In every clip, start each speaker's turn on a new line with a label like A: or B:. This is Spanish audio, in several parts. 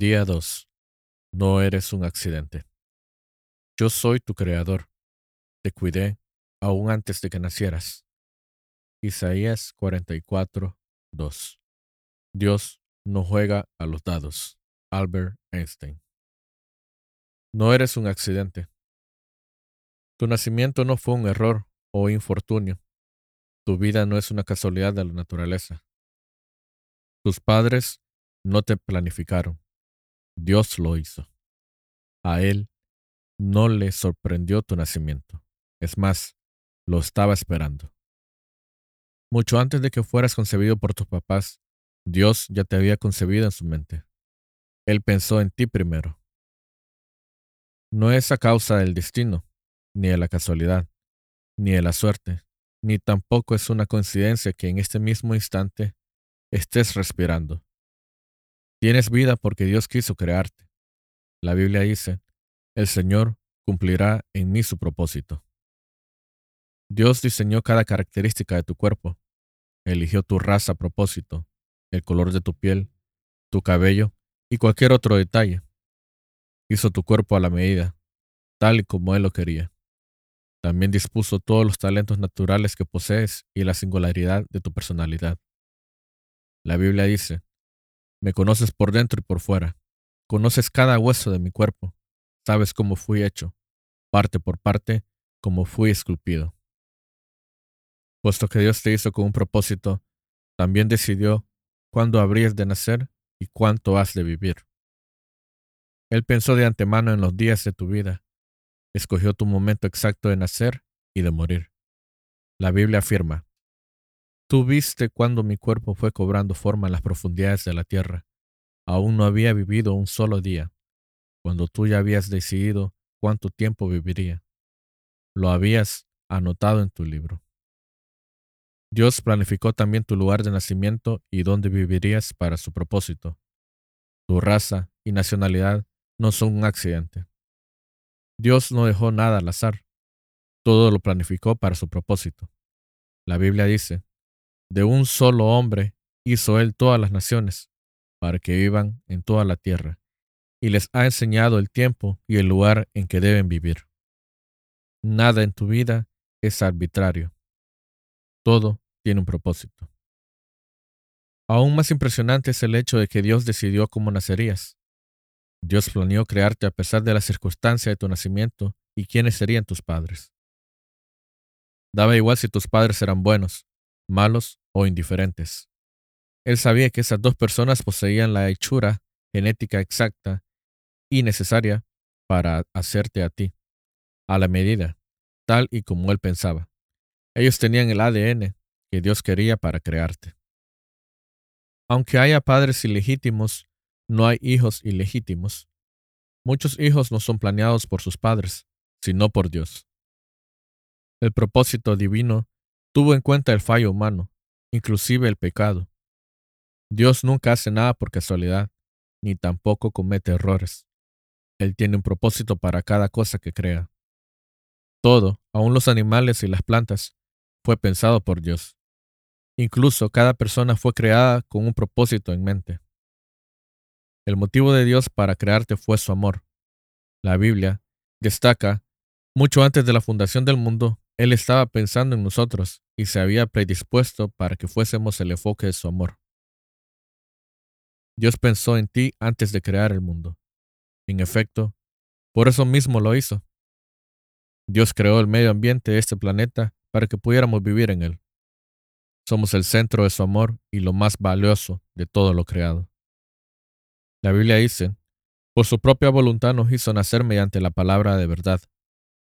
A: Día 2. No eres un accidente. Yo soy tu creador. Te cuidé aún antes de que nacieras. Isaías 44, 2. Dios no juega a los dados. Albert Einstein. No eres un accidente. Tu nacimiento no fue un error o infortunio. Tu vida no es una casualidad de la naturaleza. Tus padres no te planificaron. Dios lo hizo. A él no le sorprendió tu nacimiento. Es más, lo estaba esperando. Mucho antes de que fueras concebido por tus papás, Dios ya te había concebido en su mente. Él pensó en ti primero. No es a causa del destino, ni de la casualidad, ni de la suerte, ni tampoco es una coincidencia que en este mismo instante estés respirando. Tienes vida porque Dios quiso crearte. La Biblia dice, el Señor cumplirá en mí su propósito. Dios diseñó cada característica de tu cuerpo. Eligió tu raza a propósito, el color de tu piel, tu cabello y cualquier otro detalle. Hizo tu cuerpo a la medida, tal y como Él lo quería. También dispuso todos los talentos naturales que posees y la singularidad de tu personalidad. La Biblia dice, me conoces por dentro y por fuera. Conoces cada hueso de mi cuerpo. Sabes cómo fui hecho, parte por parte, cómo fui esculpido. Puesto que Dios te hizo con un propósito, también decidió cuándo habrías de nacer y cuánto has de vivir. Él pensó de antemano en los días de tu vida, escogió tu momento exacto de nacer y de morir. La Biblia afirma, Tú viste cuando mi cuerpo fue cobrando forma en las profundidades de la tierra. Aún no había vivido un solo día, cuando tú ya habías decidido cuánto tiempo viviría. Lo habías anotado en tu libro. Dios planificó también tu lugar de nacimiento y dónde vivirías para su propósito. Tu raza y nacionalidad no son un accidente. Dios no dejó nada al azar. Todo lo planificó para su propósito. La Biblia dice, de un solo hombre hizo él todas las naciones, para que vivan en toda la tierra, y les ha enseñado el tiempo y el lugar en que deben vivir. Nada en tu vida es arbitrario. Todo tiene un propósito. Aún más impresionante es el hecho de que Dios decidió cómo nacerías. Dios planeó crearte a pesar de la circunstancia de tu nacimiento y quiénes serían tus padres. Daba igual si tus padres eran buenos, malos o indiferentes. Él sabía que esas dos personas poseían la hechura genética exacta y necesaria para hacerte a ti, a la medida, tal y como él pensaba. Ellos tenían el ADN que Dios quería para crearte. Aunque haya padres ilegítimos, no hay hijos ilegítimos. Muchos hijos no son planeados por sus padres, sino por Dios. El propósito divino tuvo en cuenta el fallo humano, inclusive el pecado. Dios nunca hace nada por casualidad, ni tampoco comete errores. Él tiene un propósito para cada cosa que crea. Todo, aun los animales y las plantas, fue pensado por Dios. Incluso cada persona fue creada con un propósito en mente. El motivo de Dios para crearte fue su amor. La Biblia destaca, mucho antes de la fundación del mundo, Él estaba pensando en nosotros y se había predispuesto para que fuésemos el enfoque de su amor. Dios pensó en ti antes de crear el mundo. En efecto, por eso mismo lo hizo. Dios creó el medio ambiente de este planeta para que pudiéramos vivir en él. Somos el centro de su amor y lo más valioso de todo lo creado. La Biblia dice, por su propia voluntad nos hizo nacer mediante la palabra de verdad,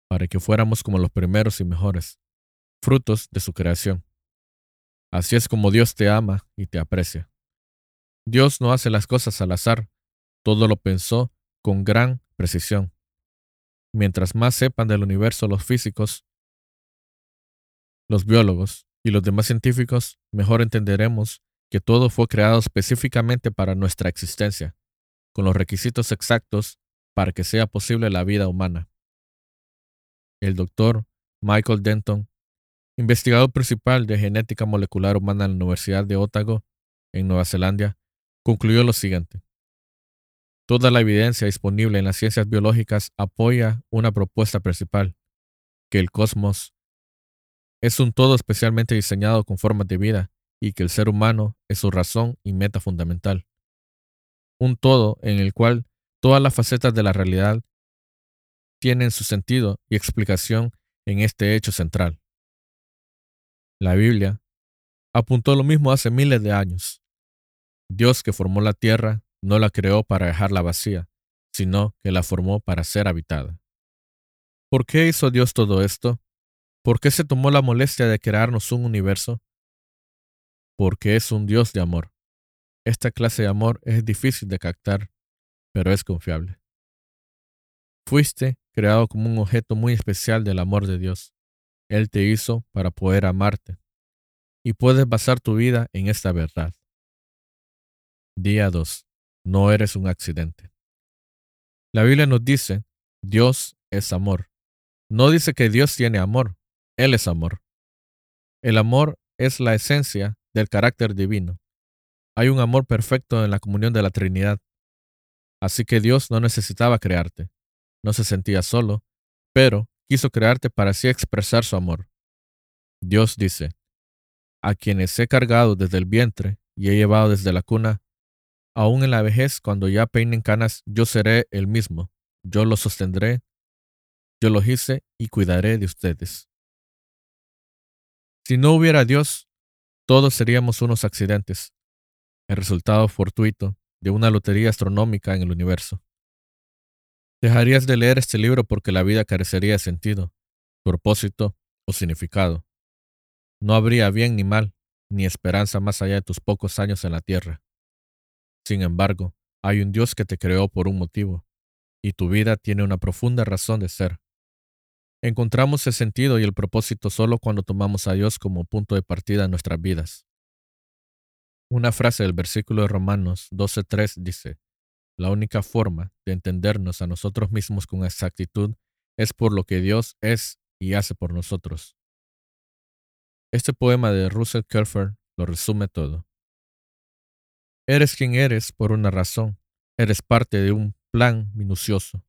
A: para que fuéramos como los primeros y mejores, frutos de su creación. Así es como Dios te ama y te aprecia. Dios no hace las cosas al azar, todo lo pensó con gran precisión. Mientras más sepan del universo los físicos, los biólogos, y los demás científicos, mejor entenderemos que todo fue creado específicamente para nuestra existencia, con los requisitos exactos para que sea posible la vida humana. El doctor Michael Denton, investigador principal de genética molecular humana en la Universidad de Otago, en Nueva Zelanda, concluyó lo siguiente. Toda la evidencia disponible en las ciencias biológicas apoya una propuesta principal, que el cosmos es un todo especialmente diseñado con formas de vida y que el ser humano es su razón y meta fundamental. Un todo en el cual todas las facetas de la realidad tienen su sentido y explicación en este hecho central. La Biblia apuntó lo mismo hace miles de años. Dios que formó la tierra no la creó para dejarla vacía, sino que la formó para ser habitada. ¿Por qué hizo Dios todo esto? ¿Por qué se tomó la molestia de crearnos un universo? Porque es un Dios de amor. Esta clase de amor es difícil de captar, pero es confiable. Fuiste creado como un objeto muy especial del amor de Dios. Él te hizo para poder amarte. Y puedes basar tu vida en esta verdad. Día 2. No eres un accidente. La Biblia nos dice, Dios es amor. No dice que Dios tiene amor, Él es amor. El amor es la esencia del carácter divino. Hay un amor perfecto en la comunión de la Trinidad. Así que Dios no necesitaba crearte, no se sentía solo, pero quiso crearte para así expresar su amor. Dios dice, a quienes he cargado desde el vientre y he llevado desde la cuna, aún en la vejez, cuando ya peinen canas, yo seré el mismo, yo los sostendré, yo los hice y cuidaré de ustedes. Si no hubiera Dios, todos seríamos unos accidentes, el resultado fortuito de una lotería astronómica en el universo. Dejarías de leer este libro porque la vida carecería de sentido, propósito o significado. No habría bien ni mal, ni esperanza más allá de tus pocos años en la tierra. Sin embargo, hay un Dios que te creó por un motivo, y tu vida tiene una profunda razón de ser. Encontramos el sentido y el propósito solo cuando tomamos a Dios como punto de partida en nuestras vidas. Una frase del versículo de Romanos 12.3 dice, La única forma de entendernos a nosotros mismos con exactitud es por lo que Dios es y hace por nosotros. Este poema de Russell Kelfer lo resume todo. Eres quien eres por una razón, eres parte de un plan minucioso,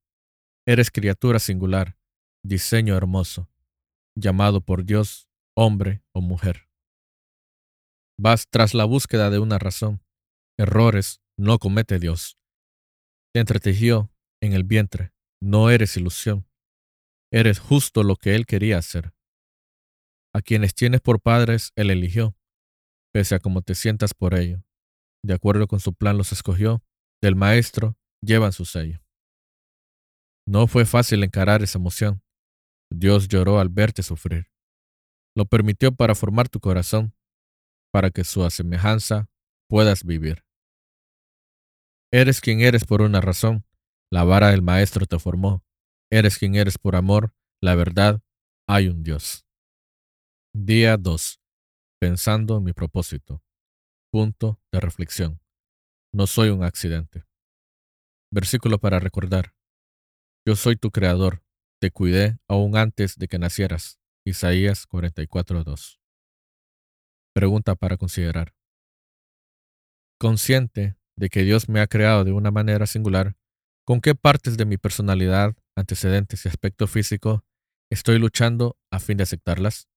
A: eres criatura singular, diseño hermoso, llamado por Dios, hombre o mujer. Vas tras la búsqueda de una razón. Errores no comete Dios. Te entretejió en el vientre. No eres ilusión. Eres justo lo que Él quería hacer. A quienes tienes por padres, Él eligió, pese a cómo te sientas por ello. De acuerdo con su plan los escogió. Del maestro llevan su sello. No fue fácil encarar esa emoción. Dios lloró al verte sufrir. Lo permitió para formar tu corazón, para que su asemejanza puedas vivir. Eres quien eres por una razón. La vara del Maestro te formó. Eres quien eres por amor. La verdad, hay un Dios. Día 2. Pensando en mi propósito. Punto de reflexión. No soy un accidente. Versículo para recordar. Yo soy tu creador, te cuidé aún antes de que nacieras. Isaías 44.2. Pregunta para considerar. Consciente de que Dios me ha creado de una manera singular, ¿con qué partes de mi personalidad, antecedentes y aspecto físico estoy luchando a fin de aceptarlas?